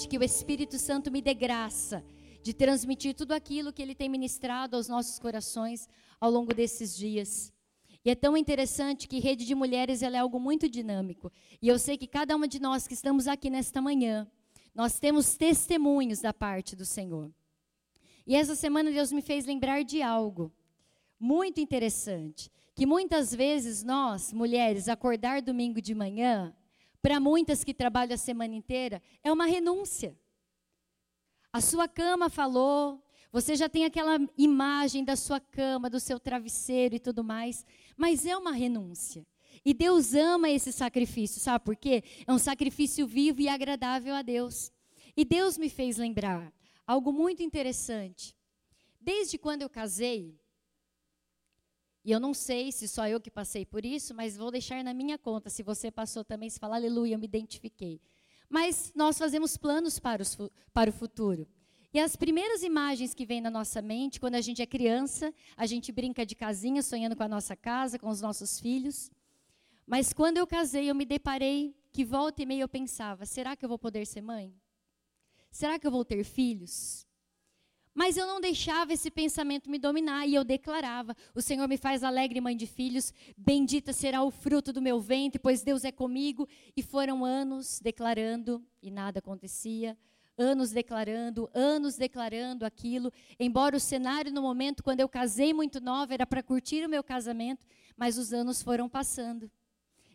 noite que o Espírito Santo me dê graça de transmitir tudo aquilo que ele tem ministrado aos nossos corações ao longo desses dias. E é tão interessante que rede de mulheres é algo muito dinâmico. E eu sei que cada uma de nós que estamos aqui nesta manhã, nós temos testemunhos da parte do Senhor. E essa semana Deus me fez lembrar de algo muito interessante, que muitas vezes nós, mulheres, acordar domingo de manhã, para muitas que trabalham a semana inteira, é uma renúncia. A sua cama falou, você já tem aquela imagem da sua cama, do seu travesseiro e tudo mais, mas é uma renúncia. E Deus ama esse sacrifício, sabe por quê? É um sacrifício vivo e agradável a Deus. E Deus me fez lembrar algo muito interessante. Desde quando eu casei, e eu não sei se só eu que passei por isso, mas vou deixar na minha conta. Se você passou também, se falar aleluia, eu me identifiquei. Mas nós fazemos planos para, os, para o futuro. E as primeiras imagens que vêm na nossa mente, quando a gente é criança, a gente brinca de casinha, sonhando com a nossa casa, com os nossos filhos. Mas quando eu casei, eu me deparei que volta e meia eu pensava: será que eu vou poder ser mãe? Será que eu vou ter filhos? Mas eu não deixava esse pensamento me dominar e eu declarava: O Senhor me faz alegre, mãe de filhos, bendita será o fruto do meu ventre, pois Deus é comigo. E foram anos declarando e nada acontecia anos declarando, anos declarando aquilo, embora o cenário no momento quando eu casei muito nova era para curtir o meu casamento, mas os anos foram passando.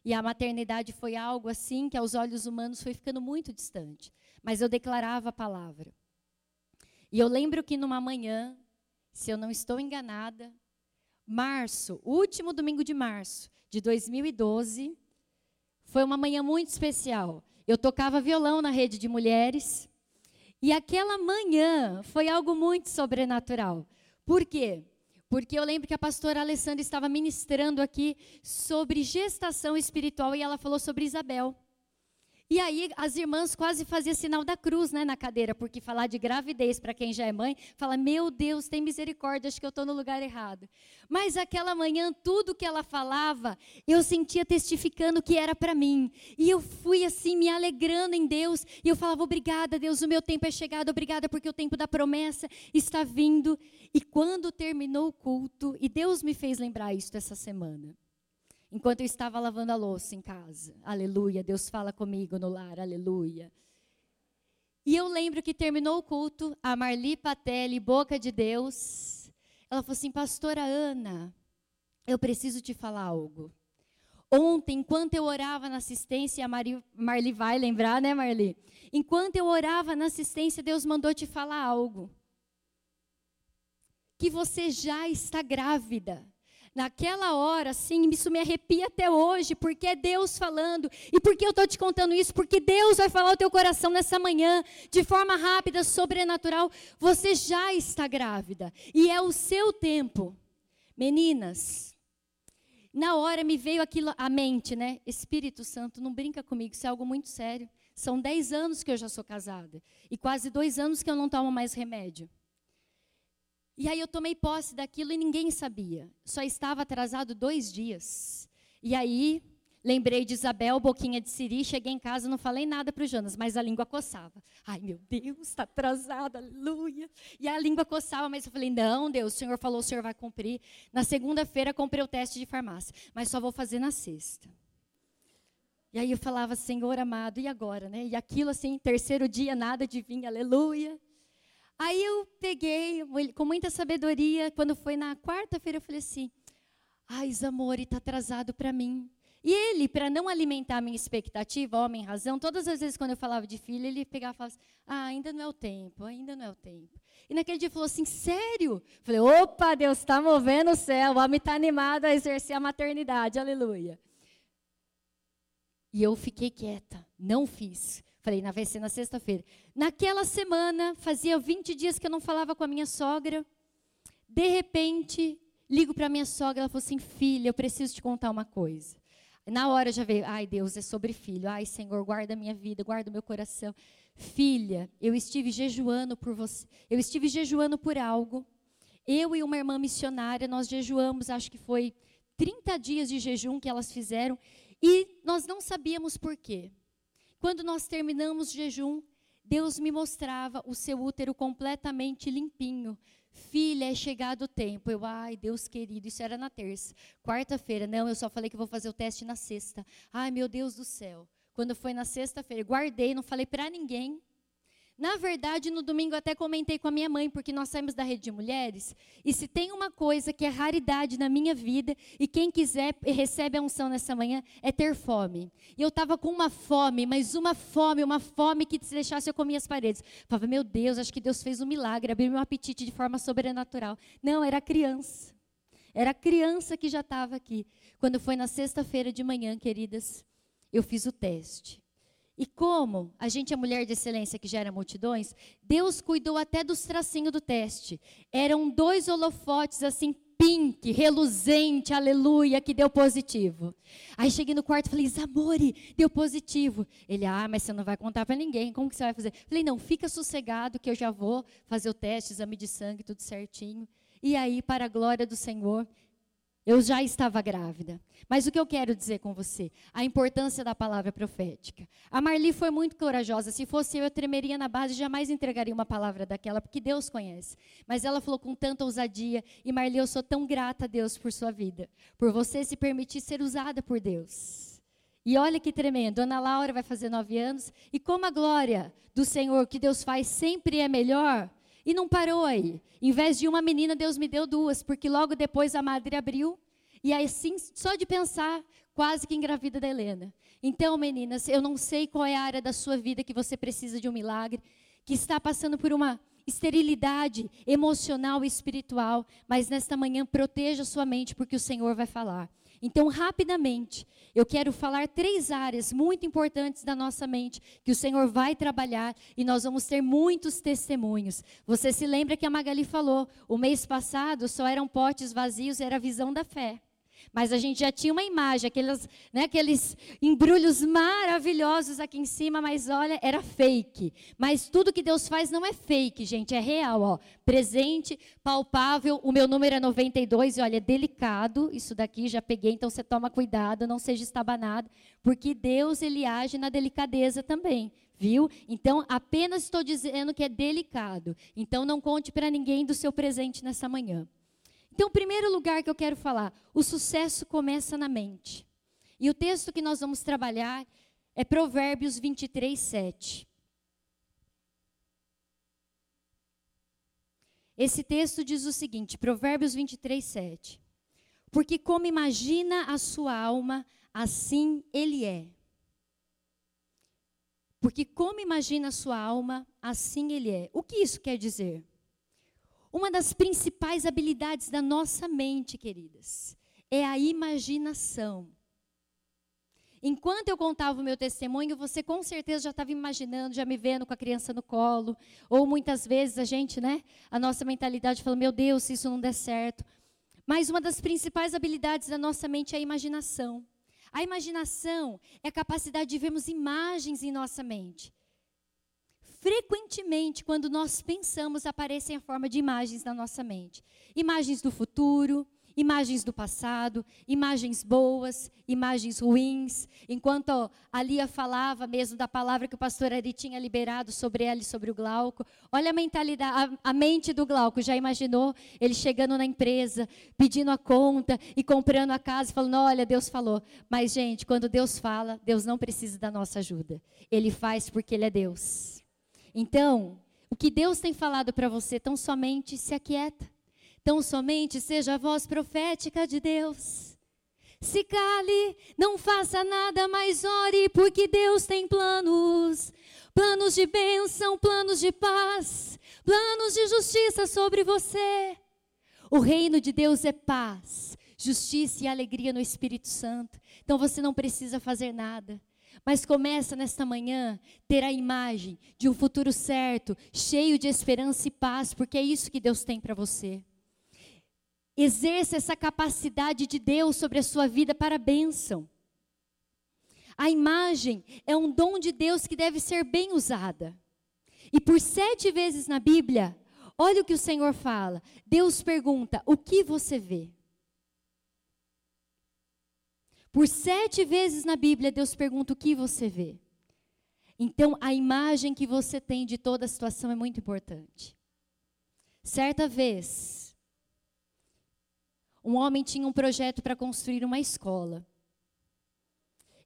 E a maternidade foi algo assim que aos olhos humanos foi ficando muito distante, mas eu declarava a palavra. E eu lembro que numa manhã, se eu não estou enganada, março, último domingo de março de 2012, foi uma manhã muito especial. Eu tocava violão na rede de mulheres e aquela manhã foi algo muito sobrenatural. Por quê? Porque eu lembro que a pastora Alessandra estava ministrando aqui sobre gestação espiritual e ela falou sobre Isabel. E aí as irmãs quase faziam sinal da cruz né, na cadeira, porque falar de gravidez para quem já é mãe, fala, meu Deus, tem misericórdia, acho que eu estou no lugar errado. Mas aquela manhã, tudo que ela falava, eu sentia testificando que era para mim. E eu fui assim, me alegrando em Deus. E eu falava, obrigada, Deus, o meu tempo é chegado, obrigada, porque o tempo da promessa está vindo. E quando terminou o culto, e Deus me fez lembrar isso essa semana enquanto eu estava lavando a louça em casa. Aleluia, Deus fala comigo no lar, aleluia. E eu lembro que terminou o culto, a Marli Patelli, boca de Deus, ela falou assim: Pastora Ana, eu preciso te falar algo. Ontem, enquanto eu orava na assistência, a Mari, Marli vai lembrar, né, Marli? Enquanto eu orava na assistência, Deus mandou te falar algo. Que você já está grávida naquela hora, assim, isso me arrepia até hoje, porque é Deus falando. E por que eu estou te contando isso? Porque Deus vai falar ao teu coração nessa manhã, de forma rápida, sobrenatural. Você já está grávida. E é o seu tempo. Meninas, na hora me veio aquilo à mente, né? Espírito Santo, não brinca comigo, isso é algo muito sério. São dez anos que eu já sou casada. E quase dois anos que eu não tomo mais remédio. E aí eu tomei posse daquilo e ninguém sabia. Só estava atrasado dois dias. E aí lembrei de Isabel, boquinha de siri, cheguei em casa, não falei nada para o Jonas, mas a língua coçava. Ai, meu Deus, está atrasado, aleluia. E a língua coçava, mas eu falei, não, Deus, o Senhor falou, o Senhor vai cumprir. Na segunda-feira comprei o teste de farmácia, mas só vou fazer na sexta. E aí eu falava, Senhor amado, e agora, né? E aquilo assim, terceiro dia, nada de vir, aleluia. Aí eu peguei, com muita sabedoria, quando foi na quarta-feira, eu falei assim: ai, Zamori, está atrasado para mim. E ele, para não alimentar a minha expectativa, homem, razão, todas as vezes quando eu falava de filho, ele pegava e falava assim, ah, ainda não é o tempo, ainda não é o tempo. E naquele dia ele falou assim, sério? Eu falei, opa, Deus está movendo o céu, o homem está animado a exercer a maternidade, aleluia. E eu fiquei quieta, não fiz. Falei, na vai ser na sexta-feira. Naquela semana, fazia 20 dias que eu não falava com a minha sogra. De repente, ligo para a minha sogra, ela falou assim: "Filha, eu preciso te contar uma coisa". Na hora já veio, ai Deus, é sobre filho. Ai Senhor, guarda a minha vida, guarda o meu coração. Filha, eu estive jejuando por você. Eu estive jejuando por algo. Eu e uma irmã missionária, nós jejuamos, acho que foi 30 dias de jejum que elas fizeram, e nós não sabíamos por quê. Quando nós terminamos jejum, Deus me mostrava o seu útero completamente limpinho. Filha, é chegado o tempo. Eu, ai, Deus querido, isso era na terça. Quarta-feira, não, eu só falei que vou fazer o teste na sexta. Ai, meu Deus do céu. Quando foi na sexta-feira, guardei, não falei para ninguém. Na verdade, no domingo até comentei com a minha mãe, porque nós saímos da rede de mulheres, e se tem uma coisa que é raridade na minha vida, e quem quiser recebe a unção nessa manhã, é ter fome. E eu estava com uma fome, mas uma fome, uma fome que se deixasse eu comia as paredes. Eu falava, meu Deus, acho que Deus fez um milagre, abriu meu apetite de forma sobrenatural. Não, era criança. Era criança que já estava aqui. Quando foi na sexta-feira de manhã, queridas, eu fiz o teste. E como a gente é mulher de excelência que gera multidões, Deus cuidou até dos tracinhos do teste. Eram dois holofotes assim, pink, reluzente, aleluia, que deu positivo. Aí cheguei no quarto e falei, Zamori, deu positivo. Ele, ah, mas você não vai contar para ninguém, como que você vai fazer? Falei, não, fica sossegado que eu já vou fazer o teste, exame de sangue, tudo certinho. E aí, para a glória do Senhor, eu já estava grávida. Mas o que eu quero dizer com você? A importância da palavra profética. A Marli foi muito corajosa. Se fosse eu, eu tremeria na base e jamais entregaria uma palavra daquela, porque Deus conhece. Mas ela falou com tanta ousadia. E Marli, eu sou tão grata a Deus por sua vida. Por você se permitir ser usada por Deus. E olha que tremendo. Ana Laura vai fazer nove anos. E como a glória do Senhor que Deus faz sempre é melhor, e não parou aí. Em vez de uma menina, Deus me deu duas, porque logo depois a madre abriu. E aí, assim, só de pensar, quase que engravida da Helena. Então, meninas, eu não sei qual é a área da sua vida que você precisa de um milagre, que está passando por uma esterilidade emocional e espiritual, mas nesta manhã proteja sua mente, porque o Senhor vai falar. Então, rapidamente, eu quero falar três áreas muito importantes da nossa mente que o Senhor vai trabalhar e nós vamos ter muitos testemunhos. Você se lembra que a Magali falou, o mês passado só eram potes vazios, era a visão da fé. Mas a gente já tinha uma imagem, aqueles, né, aqueles embrulhos maravilhosos aqui em cima, mas olha, era fake. Mas tudo que Deus faz não é fake, gente, é real. Ó. Presente, palpável, o meu número é 92, e olha, é delicado, isso daqui já peguei, então você toma cuidado, não seja estabanado, porque Deus, ele age na delicadeza também. Viu? Então, apenas estou dizendo que é delicado. Então, não conte para ninguém do seu presente nessa manhã. Então, primeiro lugar que eu quero falar, o sucesso começa na mente. E o texto que nós vamos trabalhar é Provérbios 23, 7. Esse texto diz o seguinte, Provérbios 23, 7. Porque como imagina a sua alma, assim ele é. Porque como imagina a sua alma, assim ele é. O que isso quer dizer? Uma das principais habilidades da nossa mente, queridas, é a imaginação. Enquanto eu contava o meu testemunho, você com certeza já estava imaginando, já me vendo com a criança no colo. Ou muitas vezes a gente, né? A nossa mentalidade fala: meu Deus, se isso não der certo. Mas uma das principais habilidades da nossa mente é a imaginação. A imaginação é a capacidade de vermos imagens em nossa mente frequentemente, quando nós pensamos, aparecem a forma de imagens na nossa mente. Imagens do futuro, imagens do passado, imagens boas, imagens ruins. Enquanto a Lia falava mesmo da palavra que o pastor Ari tinha liberado sobre ela e sobre o Glauco, olha a mentalidade, a, a mente do Glauco, já imaginou ele chegando na empresa, pedindo a conta e comprando a casa, falando: Olha, Deus falou. Mas, gente, quando Deus fala, Deus não precisa da nossa ajuda. Ele faz porque Ele é Deus. Então, o que Deus tem falado para você, tão somente se aquieta. Tão somente seja a voz profética de Deus. Se cale, não faça nada, mas ore, porque Deus tem planos. Planos de bênção, planos de paz, planos de justiça sobre você. O reino de Deus é paz, justiça e alegria no Espírito Santo. Então você não precisa fazer nada. Mas começa nesta manhã ter a imagem de um futuro certo, cheio de esperança e paz, porque é isso que Deus tem para você. Exerça essa capacidade de Deus sobre a sua vida para a bênção. A imagem é um dom de Deus que deve ser bem usada. E por sete vezes na Bíblia, olha o que o Senhor fala. Deus pergunta: o que você vê? Por sete vezes na Bíblia, Deus pergunta o que você vê. Então, a imagem que você tem de toda a situação é muito importante. Certa vez, um homem tinha um projeto para construir uma escola.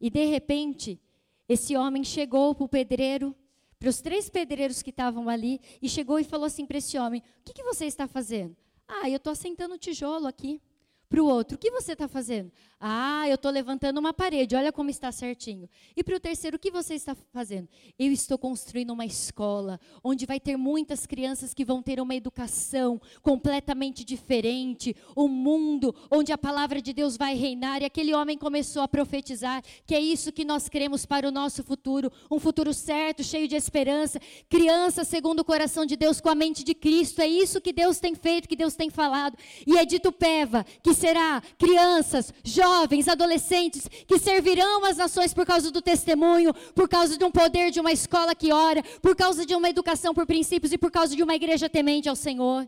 E, de repente, esse homem chegou para o pedreiro, para os três pedreiros que estavam ali, e chegou e falou assim para esse homem: O que, que você está fazendo? Ah, eu estou assentando tijolo aqui para o outro, o que você está fazendo? Ah, eu estou levantando uma parede, olha como está certinho. E para o terceiro, o que você está fazendo? Eu estou construindo uma escola, onde vai ter muitas crianças que vão ter uma educação completamente diferente, um mundo onde a palavra de Deus vai reinar. E aquele homem começou a profetizar que é isso que nós queremos para o nosso futuro, um futuro certo, cheio de esperança, criança segundo o coração de Deus, com a mente de Cristo. É isso que Deus tem feito, que Deus tem falado. E é dito Peva, que será crianças, jovens, adolescentes que servirão as nações por causa do testemunho, por causa de um poder de uma escola que ora, por causa de uma educação por princípios e por causa de uma igreja temente ao Senhor.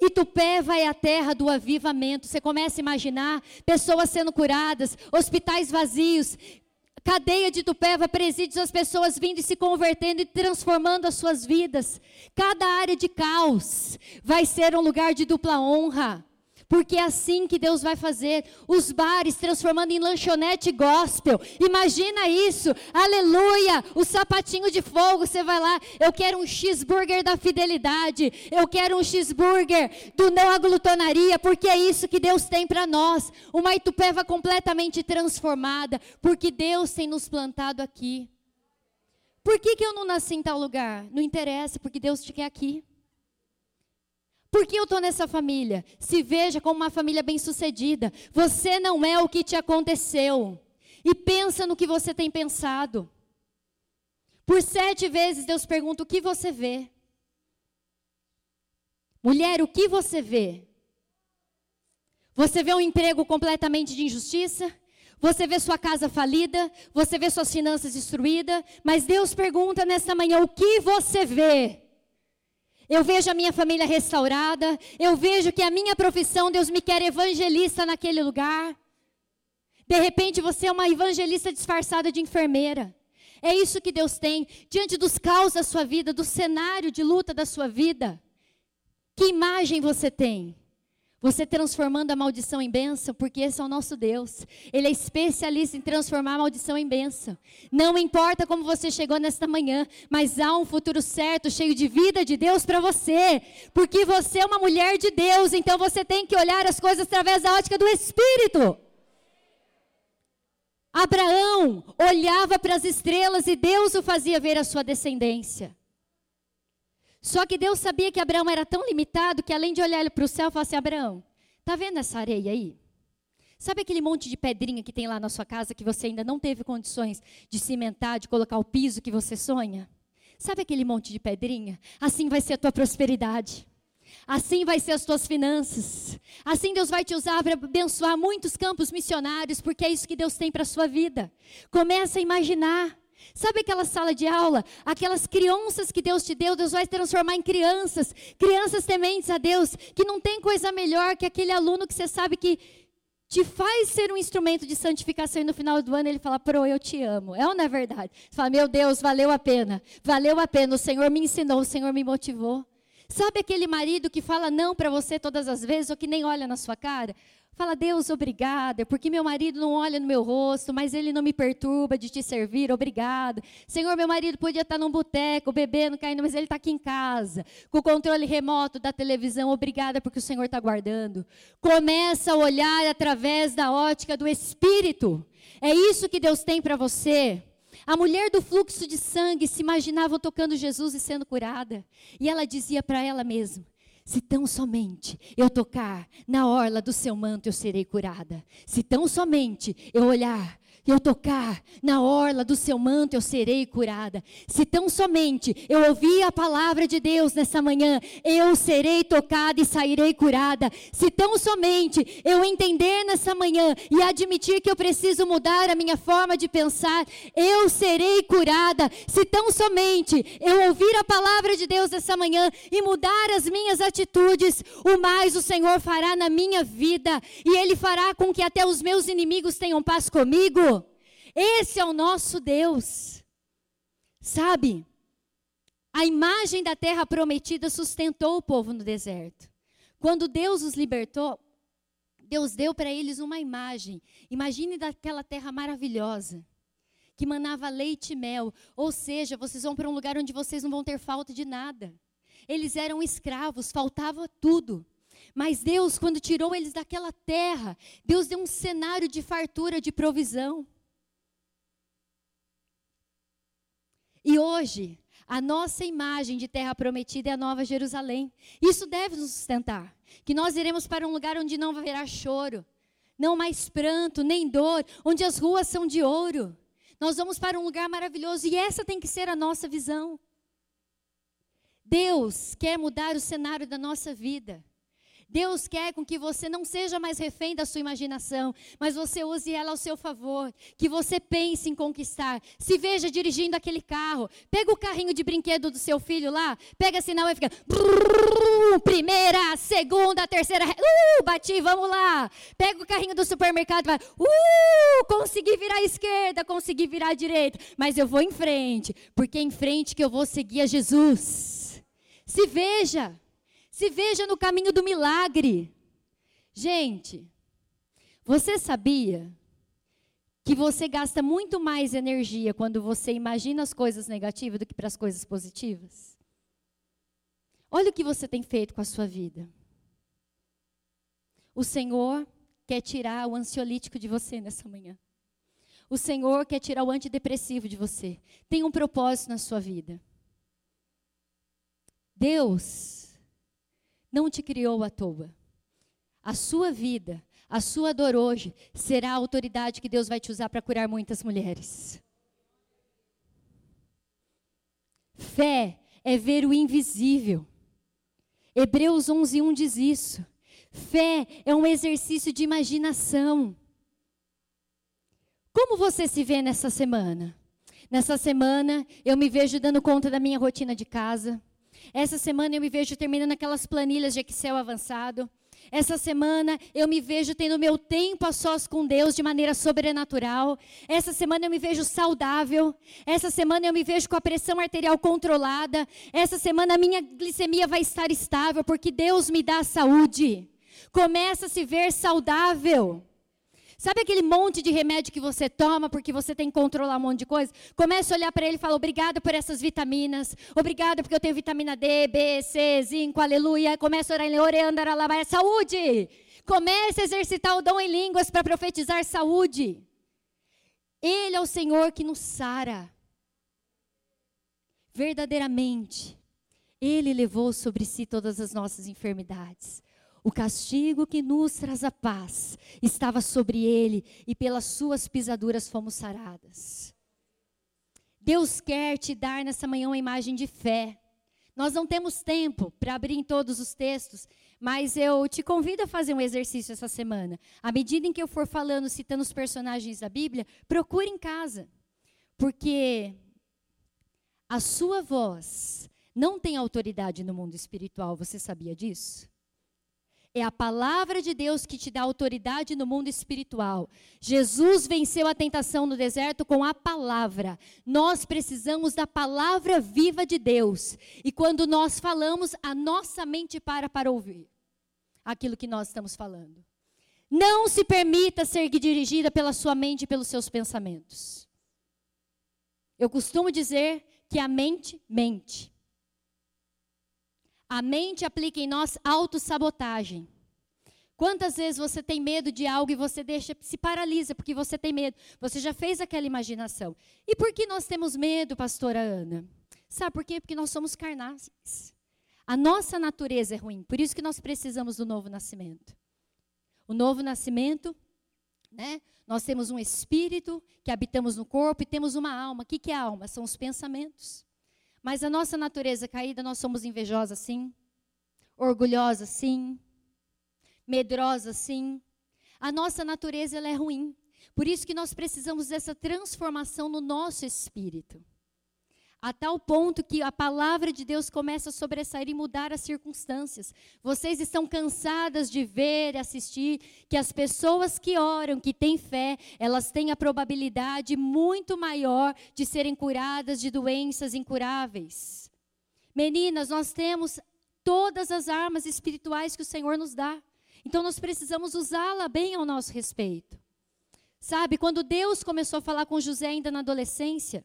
Itupeva é a terra do avivamento. Você começa a imaginar pessoas sendo curadas, hospitais vazios, cadeia de Itupeva, presídios, as pessoas vindo e se convertendo e transformando as suas vidas. Cada área de caos vai ser um lugar de dupla honra. Porque é assim que Deus vai fazer os bares transformando em lanchonete gospel. Imagina isso, aleluia! O sapatinho de fogo, você vai lá, eu quero um cheeseburger da fidelidade, eu quero um cheeseburger do não aglutonaria, porque é isso que Deus tem para nós. Uma Itupeva completamente transformada, porque Deus tem nos plantado aqui. Por que, que eu não nasci em tal lugar? Não interessa, porque Deus te quer aqui. Por que eu estou nessa família? Se veja como uma família bem-sucedida. Você não é o que te aconteceu. E pensa no que você tem pensado. Por sete vezes Deus pergunta: o que você vê? Mulher, o que você vê? Você vê um emprego completamente de injustiça? Você vê sua casa falida? Você vê suas finanças destruídas? Mas Deus pergunta nesta manhã: o que você vê? Eu vejo a minha família restaurada. Eu vejo que a minha profissão, Deus me quer evangelista naquele lugar. De repente você é uma evangelista disfarçada de enfermeira. É isso que Deus tem diante dos caos da sua vida, do cenário de luta da sua vida. Que imagem você tem? Você transformando a maldição em bênção, porque esse é o nosso Deus. Ele é especialista em transformar a maldição em bênção. Não importa como você chegou nesta manhã, mas há um futuro certo, cheio de vida de Deus para você. Porque você é uma mulher de Deus, então você tem que olhar as coisas através da ótica do Espírito. Abraão olhava para as estrelas e Deus o fazia ver a sua descendência. Só que Deus sabia que Abraão era tão limitado que além de olhar para o céu, falou assim: Abraão, tá vendo essa areia aí? Sabe aquele monte de pedrinha que tem lá na sua casa que você ainda não teve condições de cimentar, de colocar o piso que você sonha? Sabe aquele monte de pedrinha? Assim vai ser a tua prosperidade. Assim vai ser as tuas finanças. Assim Deus vai te usar para abençoar muitos campos missionários, porque é isso que Deus tem para a sua vida. Começa a imaginar. Sabe aquela sala de aula? Aquelas crianças que Deus te deu, Deus vai transformar em crianças, crianças tementes a Deus, que não tem coisa melhor que aquele aluno que você sabe que te faz ser um instrumento de santificação e no final do ano ele fala, pro, eu te amo. É ou não é verdade? Você fala, meu Deus, valeu a pena, valeu a pena, o Senhor me ensinou, o Senhor me motivou. Sabe aquele marido que fala não para você todas as vezes ou que nem olha na sua cara? Fala, Deus, obrigada, porque meu marido não olha no meu rosto, mas ele não me perturba de te servir, obrigado. Senhor, meu marido podia estar num boteco, bebendo, caindo, mas ele está aqui em casa, com o controle remoto da televisão, obrigada porque o Senhor está guardando. Começa a olhar através da ótica do Espírito. É isso que Deus tem para você. A mulher do fluxo de sangue se imaginava tocando Jesus e sendo curada. E ela dizia para ela mesma: se tão somente eu tocar na orla do seu manto, eu serei curada. Se tão somente eu olhar eu tocar na orla do seu manto, eu serei curada. Se tão somente eu ouvir a palavra de Deus nessa manhã, eu serei tocada e sairei curada. Se tão somente eu entender nessa manhã e admitir que eu preciso mudar a minha forma de pensar, eu serei curada. Se tão somente eu ouvir a palavra de Deus nessa manhã e mudar as minhas atitudes, o mais o Senhor fará na minha vida e Ele fará com que até os meus inimigos tenham paz comigo. Esse é o nosso Deus. Sabe? A imagem da terra prometida sustentou o povo no deserto. Quando Deus os libertou, Deus deu para eles uma imagem. Imagine daquela terra maravilhosa, que manava leite e mel. Ou seja, vocês vão para um lugar onde vocês não vão ter falta de nada. Eles eram escravos, faltava tudo. Mas Deus, quando tirou eles daquela terra, Deus deu um cenário de fartura, de provisão. E hoje, a nossa imagem de terra prometida é a Nova Jerusalém. Isso deve nos sustentar. Que nós iremos para um lugar onde não haverá choro, não mais pranto, nem dor, onde as ruas são de ouro. Nós vamos para um lugar maravilhoso e essa tem que ser a nossa visão. Deus quer mudar o cenário da nossa vida. Deus quer com que você não seja mais refém da sua imaginação, mas você use ela ao seu favor, que você pense em conquistar. Se veja dirigindo aquele carro, pega o carrinho de brinquedo do seu filho lá, pega sinal e fica primeira, segunda, terceira, uh, bati, vamos lá. Pega o carrinho do supermercado e vai, uh, consegui virar à esquerda, consegui virar à direita, mas eu vou em frente, porque é em frente que eu vou seguir a Jesus. Se veja. Se veja no caminho do milagre. Gente, você sabia que você gasta muito mais energia quando você imagina as coisas negativas do que para as coisas positivas? Olha o que você tem feito com a sua vida. O Senhor quer tirar o ansiolítico de você nessa manhã. O Senhor quer tirar o antidepressivo de você. Tem um propósito na sua vida. Deus não te criou à toa. A sua vida, a sua dor hoje, será a autoridade que Deus vai te usar para curar muitas mulheres. Fé é ver o invisível. Hebreus 11:1 diz isso. Fé é um exercício de imaginação. Como você se vê nessa semana? Nessa semana, eu me vejo dando conta da minha rotina de casa. Essa semana eu me vejo terminando aquelas planilhas de Excel avançado. Essa semana eu me vejo tendo meu tempo a sós com Deus de maneira sobrenatural. Essa semana eu me vejo saudável. Essa semana eu me vejo com a pressão arterial controlada. Essa semana a minha glicemia vai estar estável porque Deus me dá saúde. Começa a se ver saudável. Sabe aquele monte de remédio que você toma porque você tem que controlar um monte de coisa? Começa a olhar para ele e fala: obrigado por essas vitaminas. Obrigado porque eu tenho vitamina D, B, C, zinco, aleluia. Começa a orar em oreandaralábia, saúde. Comece a exercitar o dom em línguas para profetizar saúde. Ele é o Senhor que nos sara. Verdadeiramente, Ele levou sobre si todas as nossas enfermidades. O castigo que nos traz a paz estava sobre ele, e pelas suas pisaduras fomos saradas. Deus quer te dar nessa manhã uma imagem de fé. Nós não temos tempo para abrir em todos os textos, mas eu te convido a fazer um exercício essa semana. À medida em que eu for falando, citando os personagens da Bíblia, procure em casa. Porque a sua voz não tem autoridade no mundo espiritual, você sabia disso? É a palavra de Deus que te dá autoridade no mundo espiritual. Jesus venceu a tentação no deserto com a palavra. Nós precisamos da palavra viva de Deus. E quando nós falamos, a nossa mente para para ouvir aquilo que nós estamos falando. Não se permita ser dirigida pela sua mente e pelos seus pensamentos. Eu costumo dizer que a mente mente. A mente aplica em nós autossabotagem. Quantas vezes você tem medo de algo e você deixa, se paralisa porque você tem medo? Você já fez aquela imaginação. E por que nós temos medo, pastora Ana? Sabe por quê? Porque nós somos carnais. A nossa natureza é ruim, por isso que nós precisamos do novo nascimento. O novo nascimento, né? Nós temos um espírito que habitamos no corpo e temos uma alma. O que, que é alma? São os pensamentos. Mas a nossa natureza caída, nós somos invejosos sim, orgulhosos sim, medrosos sim. A nossa natureza ela é ruim. Por isso que nós precisamos dessa transformação no nosso espírito. A tal ponto que a palavra de Deus começa a sobressair e mudar as circunstâncias. Vocês estão cansadas de ver e assistir que as pessoas que oram, que têm fé, elas têm a probabilidade muito maior de serem curadas de doenças incuráveis. Meninas, nós temos todas as armas espirituais que o Senhor nos dá. Então nós precisamos usá-la bem ao nosso respeito. Sabe, quando Deus começou a falar com José ainda na adolescência,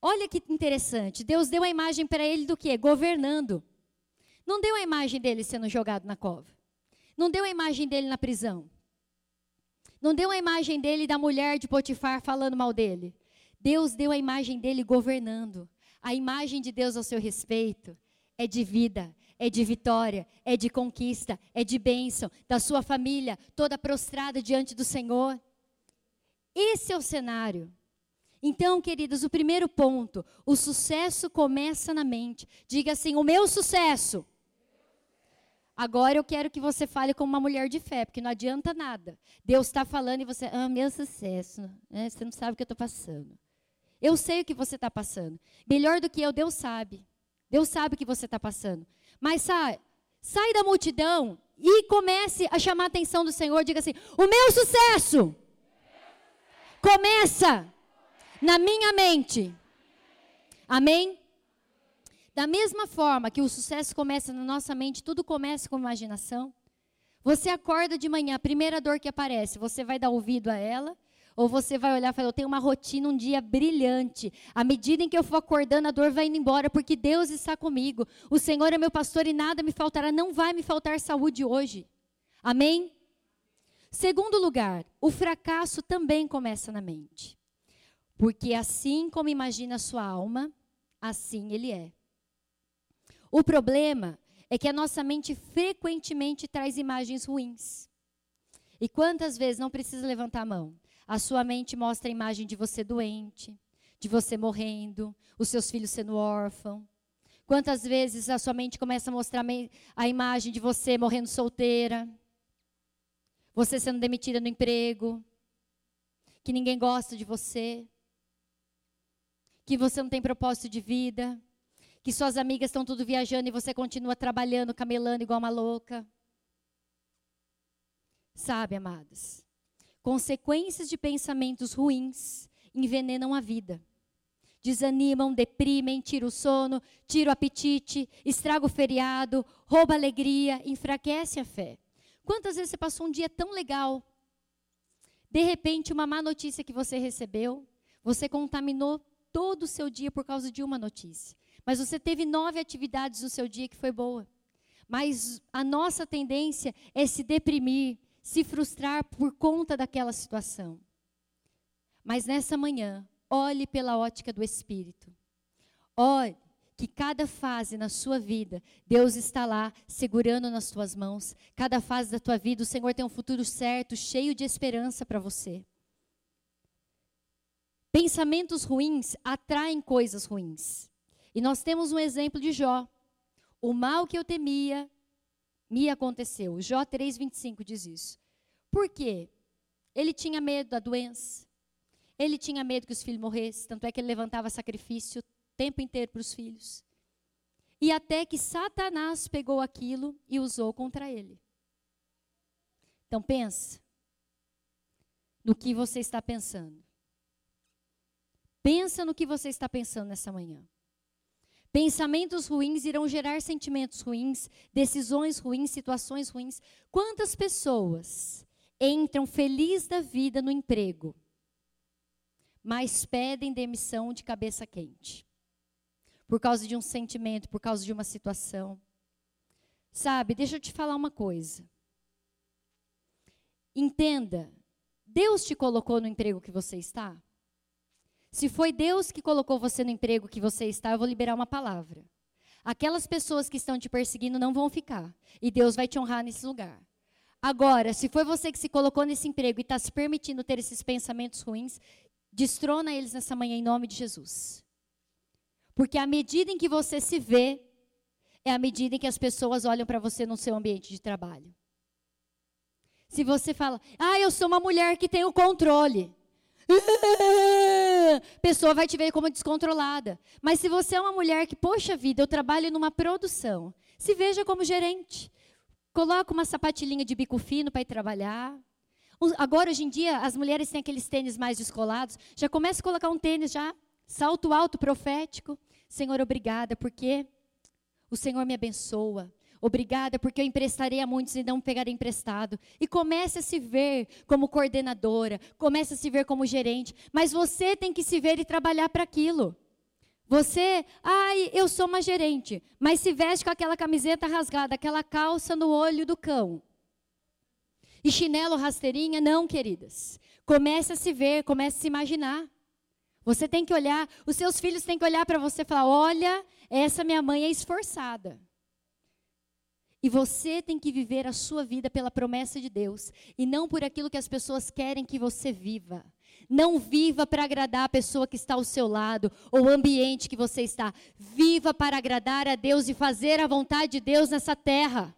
Olha que interessante. Deus deu a imagem para ele do quê? Governando. Não deu a imagem dele sendo jogado na cova. Não deu a imagem dele na prisão. Não deu a imagem dele da mulher de Potifar falando mal dele. Deus deu a imagem dele governando. A imagem de Deus ao seu respeito é de vida, é de vitória, é de conquista, é de bênção, da sua família toda prostrada diante do Senhor. Esse é o cenário. Então, queridos, o primeiro ponto, o sucesso começa na mente. Diga assim: o meu sucesso. Agora eu quero que você fale como uma mulher de fé, porque não adianta nada. Deus está falando e você, ah, meu sucesso. Né? Você não sabe o que eu estou passando. Eu sei o que você está passando. Melhor do que eu, Deus sabe. Deus sabe o que você está passando. Mas sai, sai da multidão e comece a chamar a atenção do Senhor. Diga assim: o meu sucesso começa na minha mente. Amém? Da mesma forma que o sucesso começa na nossa mente, tudo começa com imaginação. Você acorda de manhã, a primeira dor que aparece, você vai dar ouvido a ela, ou você vai olhar e falar: Eu tenho uma rotina, um dia brilhante. À medida em que eu for acordando, a dor vai indo embora, porque Deus está comigo. O Senhor é meu pastor e nada me faltará. Não vai me faltar saúde hoje. Amém? Segundo lugar, o fracasso também começa na mente. Porque assim como imagina a sua alma, assim ele é. O problema é que a nossa mente frequentemente traz imagens ruins. E quantas vezes não precisa levantar a mão? A sua mente mostra a imagem de você doente, de você morrendo, os seus filhos sendo órfãos. Quantas vezes a sua mente começa a mostrar a imagem de você morrendo solteira, você sendo demitida no emprego, que ninguém gosta de você que você não tem propósito de vida, que suas amigas estão tudo viajando e você continua trabalhando, camelando igual uma louca. Sabe, amados, consequências de pensamentos ruins envenenam a vida. Desanimam, deprimem, tiram o sono, tiram o apetite, estragam o feriado, rouba a alegria, enfraquece a fé. Quantas vezes você passou um dia tão legal? De repente, uma má notícia que você recebeu, você contaminou todo o seu dia por causa de uma notícia. Mas você teve nove atividades no seu dia que foi boa. Mas a nossa tendência é se deprimir, se frustrar por conta daquela situação. Mas nessa manhã, olhe pela ótica do Espírito. Olhe que cada fase na sua vida, Deus está lá segurando nas tuas mãos. Cada fase da tua vida, o Senhor tem um futuro certo, cheio de esperança para você. Pensamentos ruins atraem coisas ruins. E nós temos um exemplo de Jó. O mal que eu temia me aconteceu. Jó 3:25 diz isso. Por quê? Ele tinha medo da doença. Ele tinha medo que os filhos morressem, tanto é que ele levantava sacrifício o tempo inteiro para os filhos. E até que Satanás pegou aquilo e usou contra ele. Então pensa no que você está pensando. Pensa no que você está pensando nessa manhã. Pensamentos ruins irão gerar sentimentos ruins, decisões ruins, situações ruins. Quantas pessoas entram felizes da vida no emprego, mas pedem demissão de cabeça quente? Por causa de um sentimento, por causa de uma situação. Sabe, deixa eu te falar uma coisa. Entenda, Deus te colocou no emprego que você está? Se foi Deus que colocou você no emprego que você está, eu vou liberar uma palavra. Aquelas pessoas que estão te perseguindo não vão ficar. E Deus vai te honrar nesse lugar. Agora, se foi você que se colocou nesse emprego e está se permitindo ter esses pensamentos ruins, destrona eles nessa manhã em nome de Jesus. Porque à medida em que você se vê, é a medida em que as pessoas olham para você no seu ambiente de trabalho. Se você fala, ah, eu sou uma mulher que tem o controle. pessoa vai te ver como descontrolada. Mas se você é uma mulher que, poxa vida, eu trabalho numa produção, se veja como gerente. Coloca uma sapatilhinha de bico fino para ir trabalhar. Agora, hoje em dia, as mulheres têm aqueles tênis mais descolados. Já começa a colocar um tênis já, salto alto profético. Senhor, obrigada, porque o Senhor me abençoa. Obrigada, porque eu emprestarei a muitos e não pegarei emprestado. E comece a se ver como coordenadora, comece a se ver como gerente. Mas você tem que se ver e trabalhar para aquilo. Você, ai, eu sou uma gerente, mas se veste com aquela camiseta rasgada, aquela calça no olho do cão. E chinelo rasteirinha, não, queridas. Comece a se ver, comece a se imaginar. Você tem que olhar, os seus filhos têm que olhar para você e falar: olha, essa minha mãe é esforçada. E você tem que viver a sua vida pela promessa de Deus e não por aquilo que as pessoas querem que você viva. Não viva para agradar a pessoa que está ao seu lado ou o ambiente que você está. Viva para agradar a Deus e fazer a vontade de Deus nessa terra.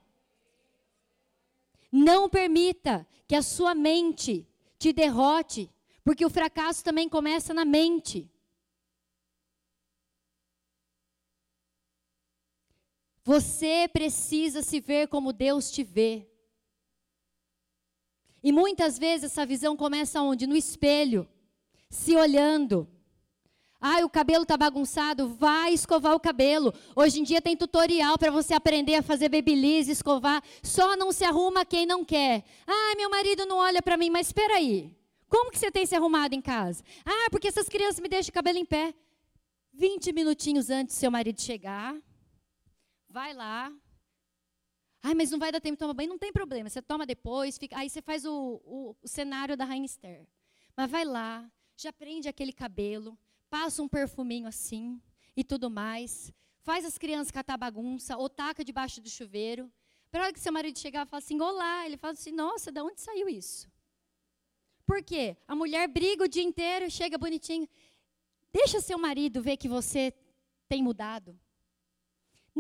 Não permita que a sua mente te derrote, porque o fracasso também começa na mente. Você precisa se ver como Deus te vê. E muitas vezes essa visão começa onde? No espelho, se olhando. Ah, o cabelo está bagunçado, vai escovar o cabelo. Hoje em dia tem tutorial para você aprender a fazer babyliss, escovar. Só não se arruma quem não quer. Ah, meu marido não olha para mim, mas espera aí. Como que você tem se arrumado em casa? Ah, porque essas crianças me deixam o cabelo em pé. 20 minutinhos antes do seu marido chegar, vai lá, Ai, mas não vai dar tempo de tomar banho. Não tem problema, você toma depois. Fica... Aí você faz o, o, o cenário da Rainha Esther. Mas vai lá, já prende aquele cabelo, passa um perfuminho assim e tudo mais. Faz as crianças catar bagunça ou taca debaixo do chuveiro. Para hora que seu marido chegar, fala assim: Olá. Ele fala assim: Nossa, de onde saiu isso? Por quê? A mulher briga o dia inteiro, chega bonitinho. Deixa seu marido ver que você tem mudado.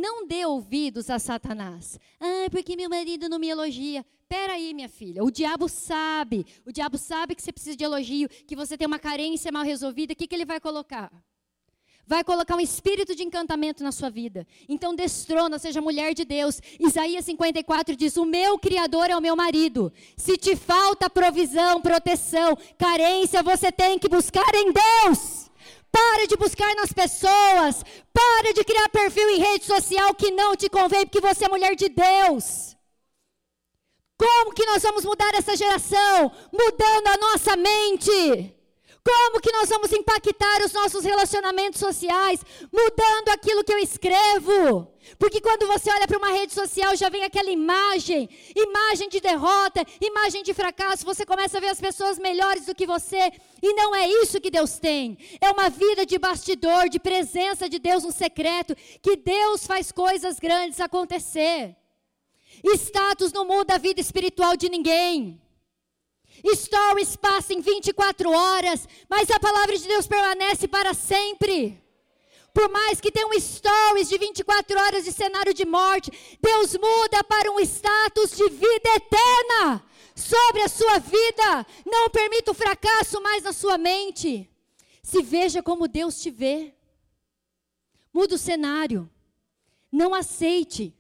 Não dê ouvidos a Satanás. Ah, porque meu marido não me elogia. Pera aí, minha filha. O diabo sabe. O diabo sabe que você precisa de elogio, que você tem uma carência mal resolvida. O que, que ele vai colocar? Vai colocar um espírito de encantamento na sua vida. Então destrona, seja mulher de Deus. Isaías 54 diz: O meu Criador é o meu marido. Se te falta provisão, proteção, carência, você tem que buscar em Deus. Para de buscar nas pessoas. Para de criar perfil em rede social que não te convém, porque você é mulher de Deus. Como que nós vamos mudar essa geração? Mudando a nossa mente. Como que nós vamos impactar os nossos relacionamentos sociais? Mudando aquilo que eu escrevo. Porque quando você olha para uma rede social, já vem aquela imagem, imagem de derrota, imagem de fracasso. Você começa a ver as pessoas melhores do que você. E não é isso que Deus tem. É uma vida de bastidor, de presença de Deus no secreto, que Deus faz coisas grandes acontecer. Status não muda a vida espiritual de ninguém. Stories passam em 24 horas, mas a palavra de Deus permanece para sempre. Por mais que tenha um stories de 24 horas de cenário de morte, Deus muda para um status de vida eterna sobre a sua vida. Não permita o fracasso mais na sua mente. Se veja como Deus te vê. Muda o cenário. Não aceite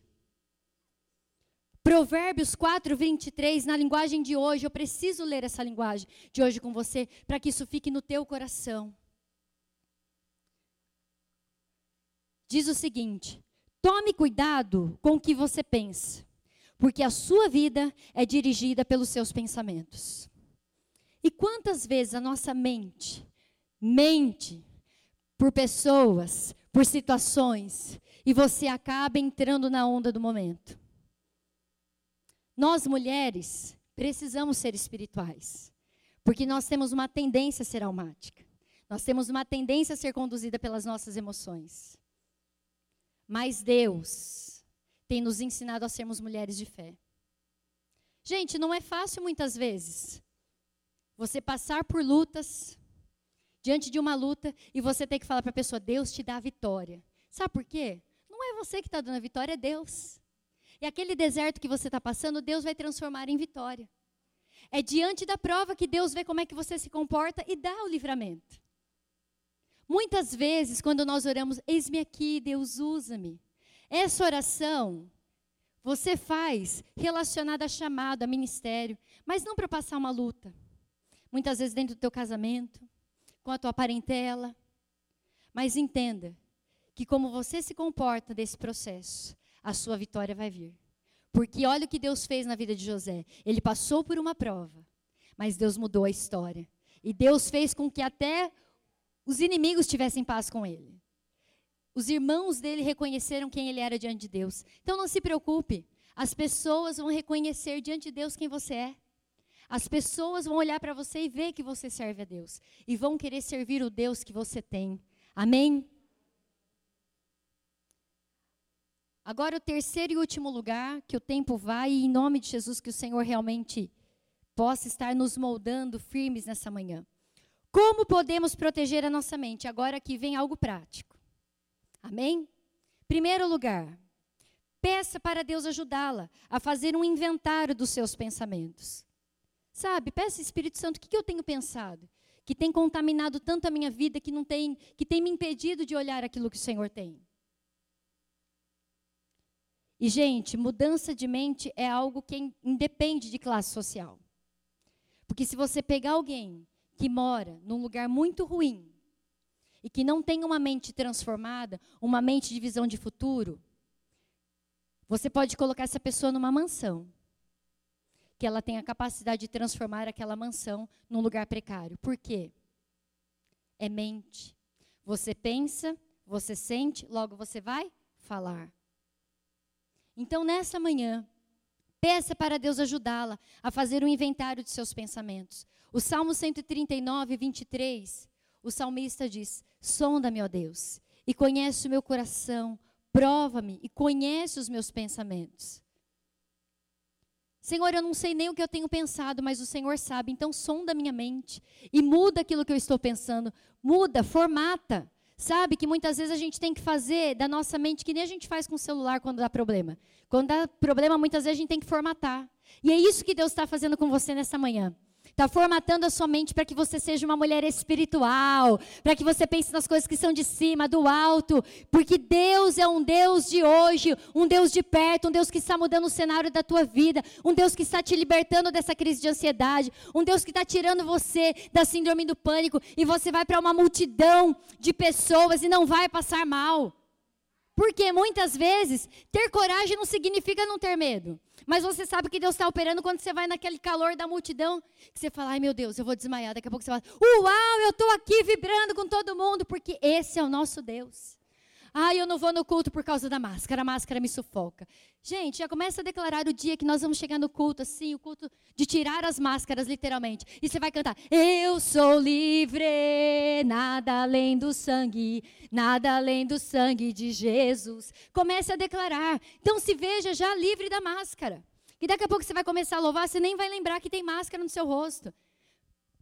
Provérbios 4, 23, na linguagem de hoje, eu preciso ler essa linguagem de hoje com você, para que isso fique no teu coração. Diz o seguinte: tome cuidado com o que você pensa, porque a sua vida é dirigida pelos seus pensamentos. E quantas vezes a nossa mente mente por pessoas, por situações, e você acaba entrando na onda do momento? Nós mulheres precisamos ser espirituais, porque nós temos uma tendência a ser almática. Nós temos uma tendência a ser conduzida pelas nossas emoções. Mas Deus tem nos ensinado a sermos mulheres de fé. Gente, não é fácil muitas vezes você passar por lutas, diante de uma luta, e você ter que falar para a pessoa: Deus te dá a vitória. Sabe por quê? Não é você que está dando a vitória, é Deus. E aquele deserto que você está passando, Deus vai transformar em vitória. É diante da prova que Deus vê como é que você se comporta e dá o livramento. Muitas vezes, quando nós oramos, eis-me aqui, Deus usa-me. Essa oração você faz relacionada a chamado, a ministério, mas não para passar uma luta. Muitas vezes dentro do teu casamento, com a tua parentela. Mas entenda que como você se comporta nesse processo, a sua vitória vai vir. Porque olha o que Deus fez na vida de José. Ele passou por uma prova, mas Deus mudou a história. E Deus fez com que até os inimigos tivessem paz com ele. Os irmãos dele reconheceram quem ele era diante de Deus. Então não se preocupe. As pessoas vão reconhecer diante de Deus quem você é. As pessoas vão olhar para você e ver que você serve a Deus. E vão querer servir o Deus que você tem. Amém? Agora, o terceiro e último lugar, que o tempo vai, e em nome de Jesus, que o Senhor realmente possa estar nos moldando firmes nessa manhã. Como podemos proteger a nossa mente? Agora que vem algo prático. Amém? Primeiro lugar, peça para Deus ajudá-la a fazer um inventário dos seus pensamentos. Sabe, peça Espírito Santo, o que eu tenho pensado? Que tem contaminado tanto a minha vida que não tem, que tem me impedido de olhar aquilo que o Senhor tem. E, gente, mudança de mente é algo que independe de classe social. Porque se você pegar alguém que mora num lugar muito ruim e que não tem uma mente transformada, uma mente de visão de futuro, você pode colocar essa pessoa numa mansão. Que ela tem a capacidade de transformar aquela mansão num lugar precário. Por quê? É mente. Você pensa, você sente, logo você vai falar. Então, nessa manhã, peça para Deus ajudá-la a fazer um inventário de seus pensamentos. O Salmo 139, 23, o salmista diz: Sonda-me, ó Deus, e conhece o meu coração, prova-me e conhece os meus pensamentos. Senhor, eu não sei nem o que eu tenho pensado, mas o Senhor sabe, então sonda minha mente e muda aquilo que eu estou pensando, muda, formata. Sabe que muitas vezes a gente tem que fazer da nossa mente que nem a gente faz com o celular quando dá problema. Quando dá problema, muitas vezes a gente tem que formatar. E é isso que Deus está fazendo com você nessa manhã. Está formatando a sua mente para que você seja uma mulher espiritual, para que você pense nas coisas que são de cima, do alto, porque Deus é um Deus de hoje, um Deus de perto, um Deus que está mudando o cenário da tua vida, um Deus que está te libertando dessa crise de ansiedade, um Deus que está tirando você da síndrome do pânico e você vai para uma multidão de pessoas e não vai passar mal. Porque muitas vezes ter coragem não significa não ter medo. Mas você sabe que Deus está operando quando você vai naquele calor da multidão, que você fala, ai meu Deus, eu vou desmaiar. Daqui a pouco você fala, uau, eu estou aqui vibrando com todo mundo, porque esse é o nosso Deus. Ah, eu não vou no culto por causa da máscara, a máscara me sufoca. Gente, já começa a declarar o dia que nós vamos chegar no culto, assim, o culto de tirar as máscaras, literalmente. E você vai cantar: Eu sou livre, nada além do sangue, nada além do sangue de Jesus. Comece a declarar. Então se veja já livre da máscara. E daqui a pouco você vai começar a louvar, você nem vai lembrar que tem máscara no seu rosto.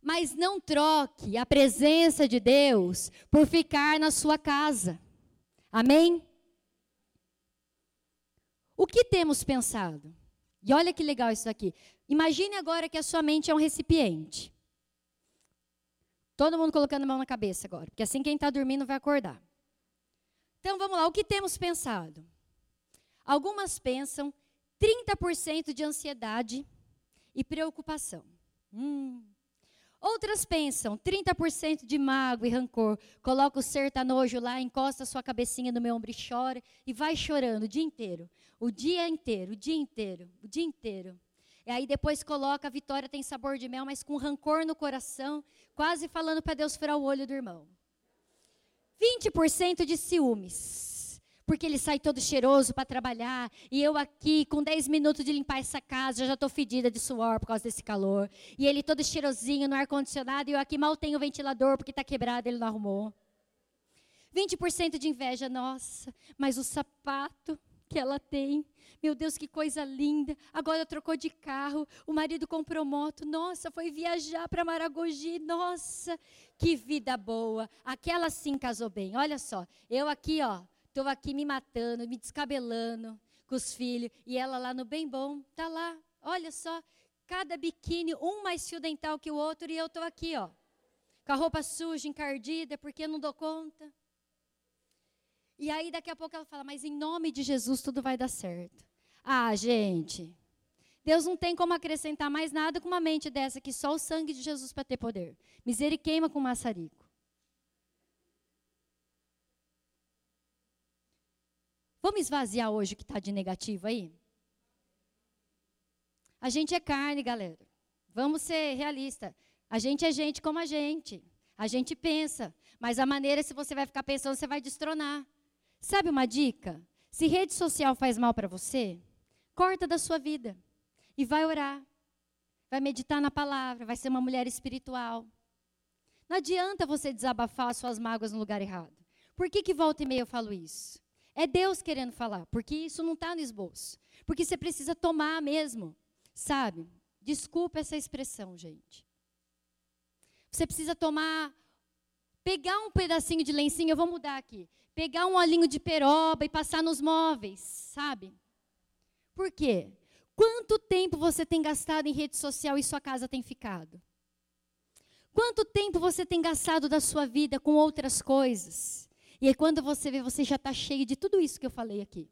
Mas não troque a presença de Deus por ficar na sua casa. Amém? O que temos pensado? E olha que legal isso aqui. Imagine agora que a sua mente é um recipiente. Todo mundo colocando a mão na cabeça agora, porque assim quem está dormindo vai acordar. Então vamos lá, o que temos pensado? Algumas pensam 30% de ansiedade e preocupação. Hum, Outras pensam, 30% de mágoa e rancor. Coloca o sertanojo lá, encosta sua cabecinha no meu ombro e chora. E vai chorando o dia inteiro. O dia inteiro, o dia inteiro, o dia inteiro. E aí depois coloca, a vitória tem sabor de mel, mas com rancor no coração, quase falando para Deus furar o olho do irmão. 20% de ciúmes porque ele sai todo cheiroso para trabalhar, e eu aqui, com 10 minutos de limpar essa casa, já estou fedida de suor por causa desse calor. E ele todo cheirosinho no ar-condicionado, e eu aqui mal tenho ventilador porque está quebrado, ele não arrumou. 20% de inveja, nossa, mas o sapato que ela tem, meu Deus, que coisa linda. Agora trocou de carro, o marido comprou moto, nossa, foi viajar para Maragogi, nossa, que vida boa. Aquela sim casou bem. Olha só, eu aqui, ó, Estou aqui me matando, me descabelando com os filhos. E ela lá no bem bom, tá lá. Olha só, cada biquíni, um mais fio dental que o outro, e eu estou aqui, ó. com a roupa suja, encardida, porque não dou conta. E aí daqui a pouco ela fala, mas em nome de Jesus tudo vai dar certo. Ah, gente, Deus não tem como acrescentar mais nada com uma mente dessa que só o sangue de Jesus para ter poder. Misericórdia com maçarico. Vamos esvaziar hoje o que está de negativo aí? A gente é carne, galera. Vamos ser realistas. A gente é gente como a gente. A gente pensa. Mas a maneira, se você vai ficar pensando, você vai destronar. Sabe uma dica? Se rede social faz mal para você, corta da sua vida. E vai orar. Vai meditar na palavra. Vai ser uma mulher espiritual. Não adianta você desabafar suas mágoas no lugar errado. Por que, que volta e meia eu falo isso? É Deus querendo falar, porque isso não está no esboço. Porque você precisa tomar mesmo, sabe? Desculpa essa expressão, gente. Você precisa tomar, pegar um pedacinho de lencinho, eu vou mudar aqui. Pegar um olhinho de peroba e passar nos móveis, sabe? Por quê? Quanto tempo você tem gastado em rede social e sua casa tem ficado? Quanto tempo você tem gastado da sua vida com outras coisas? E aí, quando você vê, você já está cheio de tudo isso que eu falei aqui.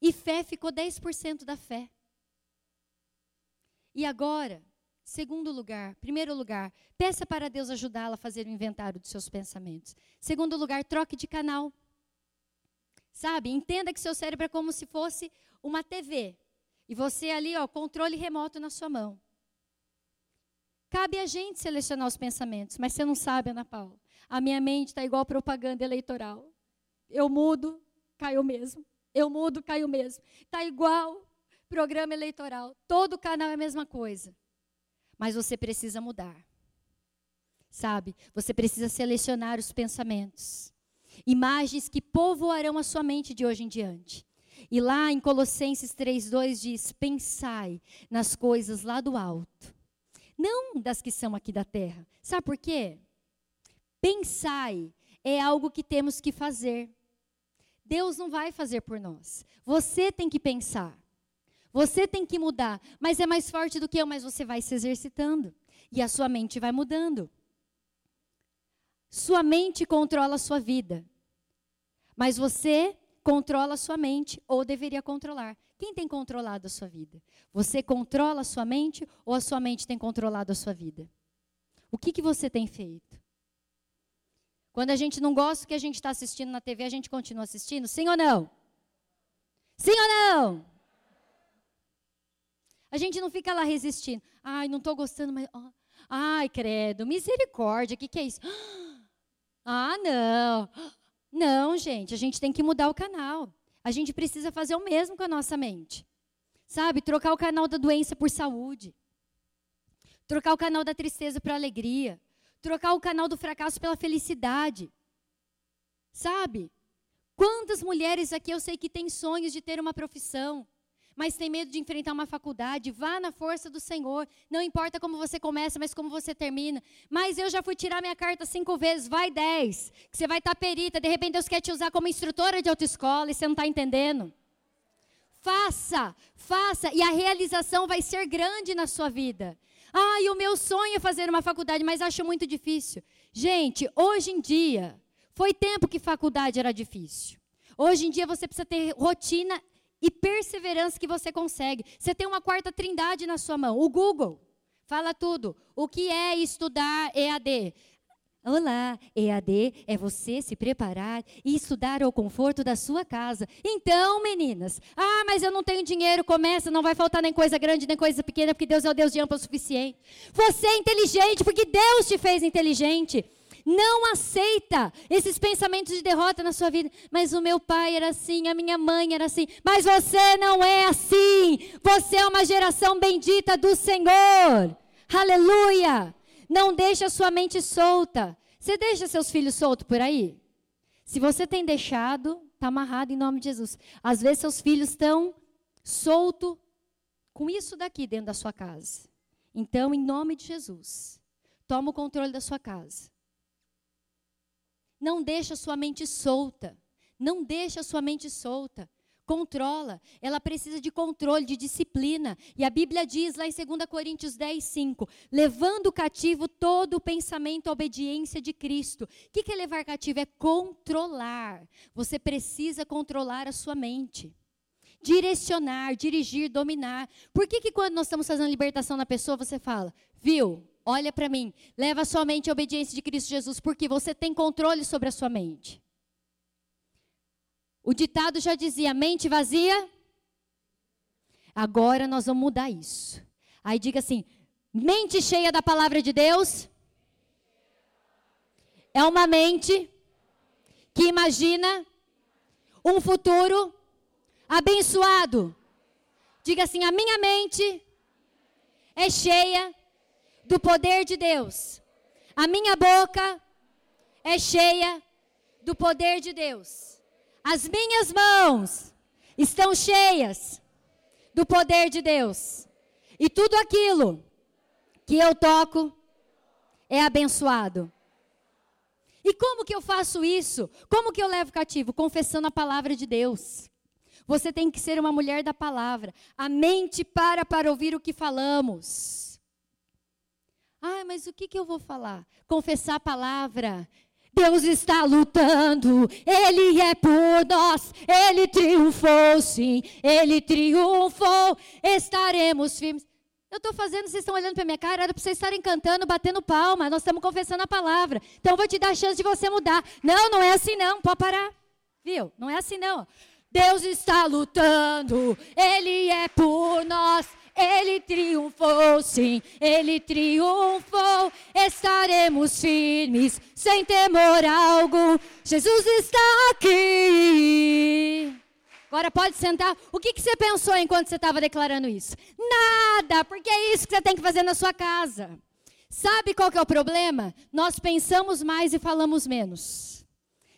E fé ficou 10% da fé. E agora, segundo lugar, primeiro lugar, peça para Deus ajudá-la a fazer o inventário dos seus pensamentos. Segundo lugar, troque de canal. Sabe? Entenda que seu cérebro é como se fosse uma TV. E você ali, ó, controle remoto na sua mão. Cabe a gente selecionar os pensamentos, mas você não sabe, Ana Paula. A minha mente está igual propaganda eleitoral. Eu mudo, caiu mesmo. Eu mudo, caiu mesmo. Está igual programa eleitoral. Todo canal é a mesma coisa. Mas você precisa mudar. Sabe? Você precisa selecionar os pensamentos. Imagens que povoarão a sua mente de hoje em diante. E lá em Colossenses 3:2 diz: "Pensai nas coisas lá do alto, não das que são aqui da terra". Sabe por quê? Pensai é algo que temos que fazer. Deus não vai fazer por nós. Você tem que pensar. Você tem que mudar. Mas é mais forte do que eu, mas você vai se exercitando. E a sua mente vai mudando. Sua mente controla a sua vida. Mas você controla a sua mente, ou deveria controlar. Quem tem controlado a sua vida? Você controla a sua mente ou a sua mente tem controlado a sua vida? O que, que você tem feito? Quando a gente não gosta do que a gente está assistindo na TV, a gente continua assistindo? Sim ou não? Sim ou não? A gente não fica lá resistindo. Ai, não estou gostando, mas. Ai, credo, misericórdia, o que, que é isso? Ah, não. Não, gente, a gente tem que mudar o canal. A gente precisa fazer o mesmo com a nossa mente. Sabe? Trocar o canal da doença por saúde. Trocar o canal da tristeza para alegria trocar o canal do fracasso pela felicidade. Sabe? Quantas mulheres aqui eu sei que têm sonhos de ter uma profissão, mas tem medo de enfrentar uma faculdade? Vá na força do Senhor. Não importa como você começa, mas como você termina. Mas eu já fui tirar minha carta cinco vezes, vai dez. Que você vai estar perita. De repente Deus quer te usar como instrutora de autoescola e você não está entendendo. Faça, faça, e a realização vai ser grande na sua vida. Ah, e o meu sonho é fazer uma faculdade, mas acho muito difícil. Gente, hoje em dia, foi tempo que faculdade era difícil. Hoje em dia você precisa ter rotina e perseverança que você consegue. Você tem uma quarta trindade na sua mão, o Google. Fala tudo. O que é estudar EAD? Olá, EAD é você se preparar e estudar ao conforto da sua casa. Então, meninas, ah, mas eu não tenho dinheiro, começa, não vai faltar nem coisa grande, nem coisa pequena, porque Deus é o Deus de amplo o suficiente. Você é inteligente, porque Deus te fez inteligente. Não aceita esses pensamentos de derrota na sua vida. Mas o meu pai era assim, a minha mãe era assim. Mas você não é assim. Você é uma geração bendita do Senhor. Aleluia. Não deixa a sua mente solta. Você deixa seus filhos soltos por aí? Se você tem deixado, está amarrado em nome de Jesus. Às vezes seus filhos estão soltos com isso daqui dentro da sua casa. Então, em nome de Jesus, toma o controle da sua casa. Não deixa a sua mente solta. Não deixa a sua mente solta. Controla. Ela precisa de controle, de disciplina. E a Bíblia diz lá em 2 Coríntios 10, 5: levando cativo todo o pensamento à obediência de Cristo. O que é levar cativo? É controlar. Você precisa controlar a sua mente. Direcionar, dirigir, dominar. Por que, que quando nós estamos fazendo libertação na pessoa, você fala, viu? Olha para mim, leva a sua mente à obediência de Cristo Jesus, porque você tem controle sobre a sua mente. O ditado já dizia: mente vazia. Agora nós vamos mudar isso. Aí diga assim: mente cheia da palavra de Deus é uma mente que imagina um futuro abençoado. Diga assim: a minha mente é cheia do poder de Deus. A minha boca é cheia do poder de Deus. As minhas mãos estão cheias do poder de Deus. E tudo aquilo que eu toco é abençoado. E como que eu faço isso? Como que eu levo cativo? Confessando a palavra de Deus. Você tem que ser uma mulher da palavra. A mente para para ouvir o que falamos. Ah, mas o que, que eu vou falar? Confessar a palavra Deus está lutando, Ele é por nós, Ele triunfou, sim, Ele triunfou, estaremos firmes. Eu estou fazendo, vocês estão olhando para minha cara, era para vocês estarem cantando, batendo palma, nós estamos confessando a palavra. Então eu vou te dar a chance de você mudar. Não, não é assim não, pode parar. Viu? Não é assim não. Deus está lutando, Ele é por nós, ele triunfou, sim, ele triunfou. Estaremos firmes, sem temor algum. Jesus está aqui. Agora pode sentar. O que, que você pensou enquanto você estava declarando isso? Nada, porque é isso que você tem que fazer na sua casa. Sabe qual que é o problema? Nós pensamos mais e falamos menos.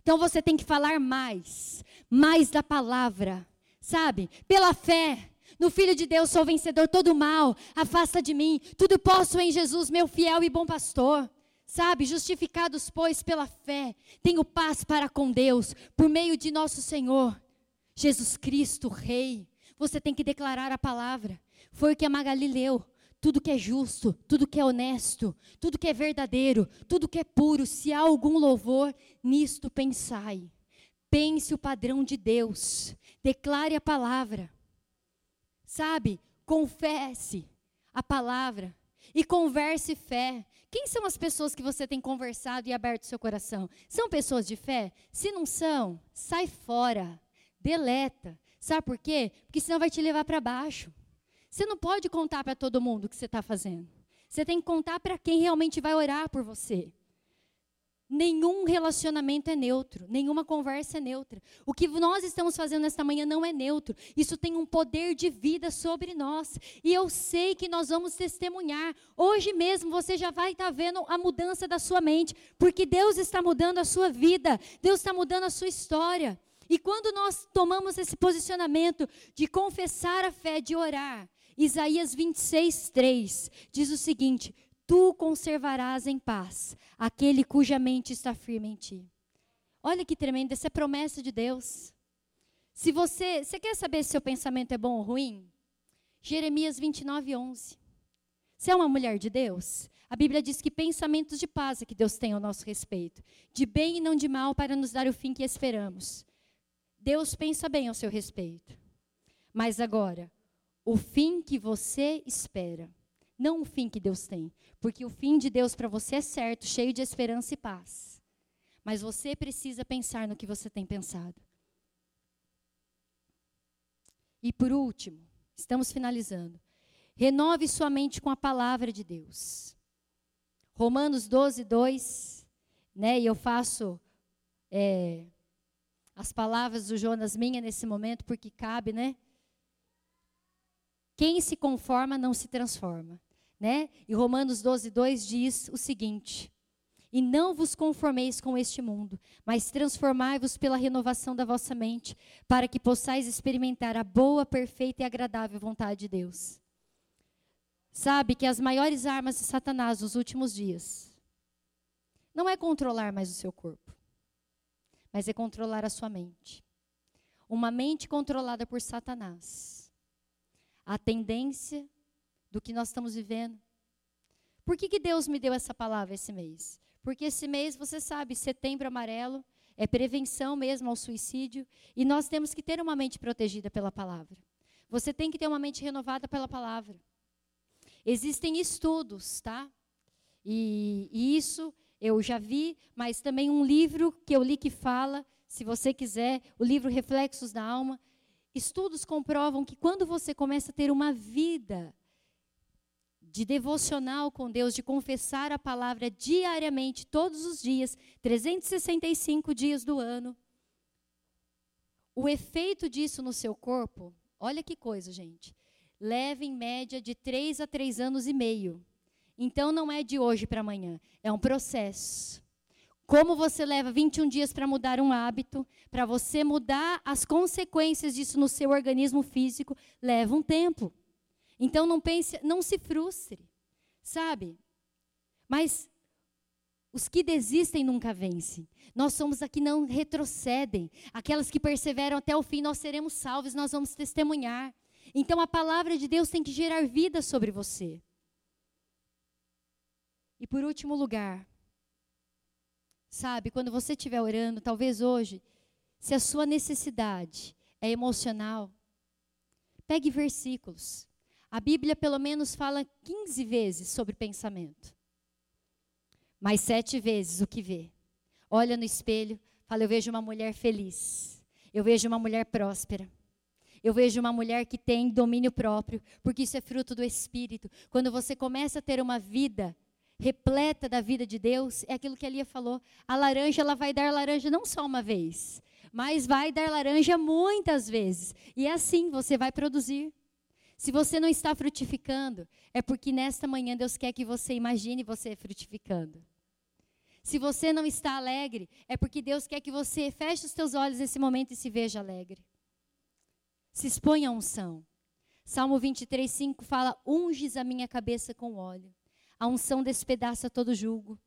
Então você tem que falar mais, mais da palavra, sabe? Pela fé no Filho de Deus sou vencedor, todo mal, afasta de mim, tudo posso em Jesus, meu fiel e bom pastor. Sabe, justificados, pois, pela fé, tenho paz para com Deus, por meio de nosso Senhor, Jesus Cristo, Rei. Você tem que declarar a palavra. Foi o que a Magali leu. Tudo que é justo, tudo que é honesto, tudo que é verdadeiro, tudo que é puro, se há algum louvor, nisto pensai. Pense o padrão de Deus. Declare a palavra. Sabe? Confesse a palavra e converse fé. Quem são as pessoas que você tem conversado e aberto seu coração? São pessoas de fé? Se não são, sai fora, deleta. Sabe por quê? Porque senão vai te levar para baixo. Você não pode contar para todo mundo o que você está fazendo. Você tem que contar para quem realmente vai orar por você. Nenhum relacionamento é neutro, nenhuma conversa é neutra. O que nós estamos fazendo nesta manhã não é neutro. Isso tem um poder de vida sobre nós. E eu sei que nós vamos testemunhar. Hoje mesmo você já vai estar vendo a mudança da sua mente, porque Deus está mudando a sua vida, Deus está mudando a sua história. E quando nós tomamos esse posicionamento de confessar a fé, de orar, Isaías 26, 3 diz o seguinte: tu conservarás em paz aquele cuja mente está firme em ti. Olha que tremendo, essa é promessa de Deus. Se você, você quer saber se seu pensamento é bom ou ruim? Jeremias 29, 11. Você é uma mulher de Deus? A Bíblia diz que pensamentos de paz é que Deus tem ao nosso respeito, de bem e não de mal, para nos dar o fim que esperamos. Deus pensa bem ao seu respeito. Mas agora, o fim que você espera não o fim que Deus tem. Porque o fim de Deus para você é certo, cheio de esperança e paz. Mas você precisa pensar no que você tem pensado. E por último, estamos finalizando. Renove sua mente com a palavra de Deus. Romanos 12, 2. Né, e eu faço é, as palavras do Jonas minha nesse momento, porque cabe, né? Quem se conforma não se transforma. Né? E Romanos 12, 2 diz o seguinte: E não vos conformeis com este mundo, mas transformai-vos pela renovação da vossa mente, para que possais experimentar a boa, perfeita e agradável vontade de Deus. Sabe que as maiores armas de Satanás nos últimos dias não é controlar mais o seu corpo, mas é controlar a sua mente. uma mente controlada por Satanás. A tendência do que nós estamos vivendo. Por que, que Deus me deu essa palavra esse mês? Porque esse mês, você sabe, setembro amarelo, é prevenção mesmo ao suicídio, e nós temos que ter uma mente protegida pela palavra. Você tem que ter uma mente renovada pela palavra. Existem estudos, tá? E, e isso eu já vi, mas também um livro que eu li que fala, se você quiser, o livro Reflexos da Alma. Estudos comprovam que quando você começa a ter uma vida de devocional com Deus, de confessar a palavra diariamente, todos os dias, 365 dias do ano. O efeito disso no seu corpo, olha que coisa, gente. Leva em média de 3 a 3 anos e meio. Então não é de hoje para amanhã, é um processo. Como você leva 21 dias para mudar um hábito, para você mudar as consequências disso no seu organismo físico, leva um tempo. Então não pense, não se frustre, sabe? Mas os que desistem nunca vencem. Nós somos aqui não retrocedem. Aquelas que perseveram até o fim, nós seremos salvos, nós vamos testemunhar. Então a palavra de Deus tem que gerar vida sobre você. E por último lugar, sabe, quando você estiver orando, talvez hoje, se a sua necessidade é emocional, pegue versículos. A Bíblia, pelo menos, fala 15 vezes sobre pensamento. Mais sete vezes o que vê. Olha no espelho, fala: Eu vejo uma mulher feliz. Eu vejo uma mulher próspera. Eu vejo uma mulher que tem domínio próprio, porque isso é fruto do Espírito. Quando você começa a ter uma vida repleta da vida de Deus, é aquilo que a Lia falou. A laranja, ela vai dar laranja não só uma vez, mas vai dar laranja muitas vezes. E é assim você vai produzir. Se você não está frutificando, é porque nesta manhã Deus quer que você imagine você frutificando. Se você não está alegre, é porque Deus quer que você feche os teus olhos nesse momento e se veja alegre. Se exponha à unção. Salmo 23, 5 fala: Unges a minha cabeça com óleo. A unção despedaça todo julgo.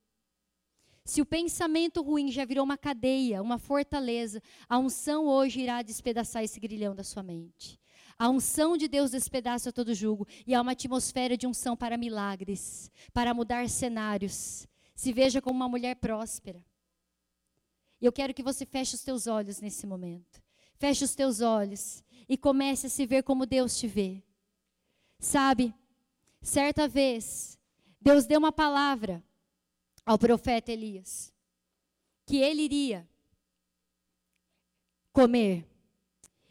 Se o pensamento ruim já virou uma cadeia, uma fortaleza, a unção hoje irá despedaçar esse grilhão da sua mente. A unção de Deus despedaça todo julgo e há uma atmosfera de unção para milagres, para mudar cenários. Se veja como uma mulher próspera. E eu quero que você feche os teus olhos nesse momento. Feche os teus olhos e comece a se ver como Deus te vê. Sabe, certa vez, Deus deu uma palavra ao profeta Elias que ele iria comer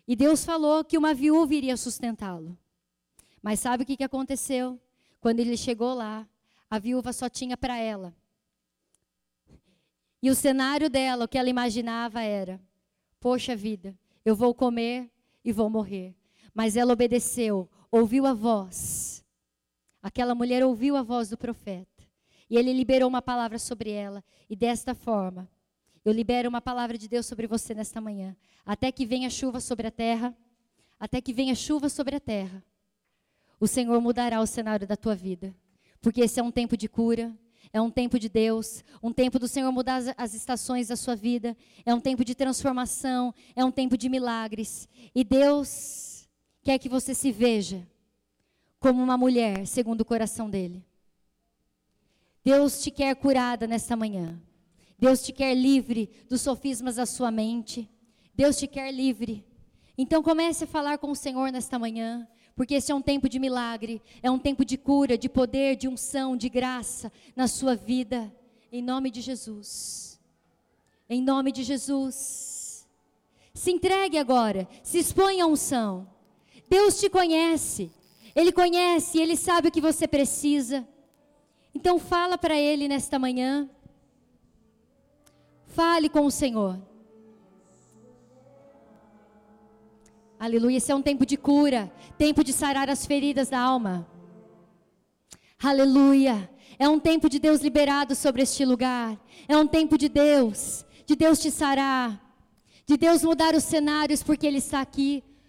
e Deus falou que uma viúva iria sustentá-lo. Mas sabe o que, que aconteceu? Quando ele chegou lá, a viúva só tinha para ela. E o cenário dela, o que ela imaginava era: poxa vida, eu vou comer e vou morrer. Mas ela obedeceu, ouviu a voz. Aquela mulher ouviu a voz do profeta. E ele liberou uma palavra sobre ela. E desta forma, eu libero uma palavra de Deus sobre você nesta manhã. Até que venha chuva sobre a terra, até que venha chuva sobre a terra, o Senhor mudará o cenário da tua vida. Porque esse é um tempo de cura, é um tempo de Deus, um tempo do Senhor mudar as, estações da sua vida, é um tempo de transformação, é um tempo de milagres. E Deus quer que você se veja como uma mulher segundo o coração dele. Deus te quer curada nesta manhã. Deus te quer livre dos sofismas da sua mente. Deus te quer livre. Então comece a falar com o Senhor nesta manhã, porque esse é um tempo de milagre, é um tempo de cura, de poder, de unção, de graça na sua vida, em nome de Jesus. Em nome de Jesus. Se entregue agora, se exponha à unção. Deus te conhece, Ele conhece, Ele sabe o que você precisa. Então fala para Ele nesta manhã. Fale com o Senhor. Aleluia. Esse é um tempo de cura, tempo de sarar as feridas da alma. Aleluia. É um tempo de Deus liberado sobre este lugar. É um tempo de Deus, de Deus te sarar, de Deus mudar os cenários porque Ele está aqui.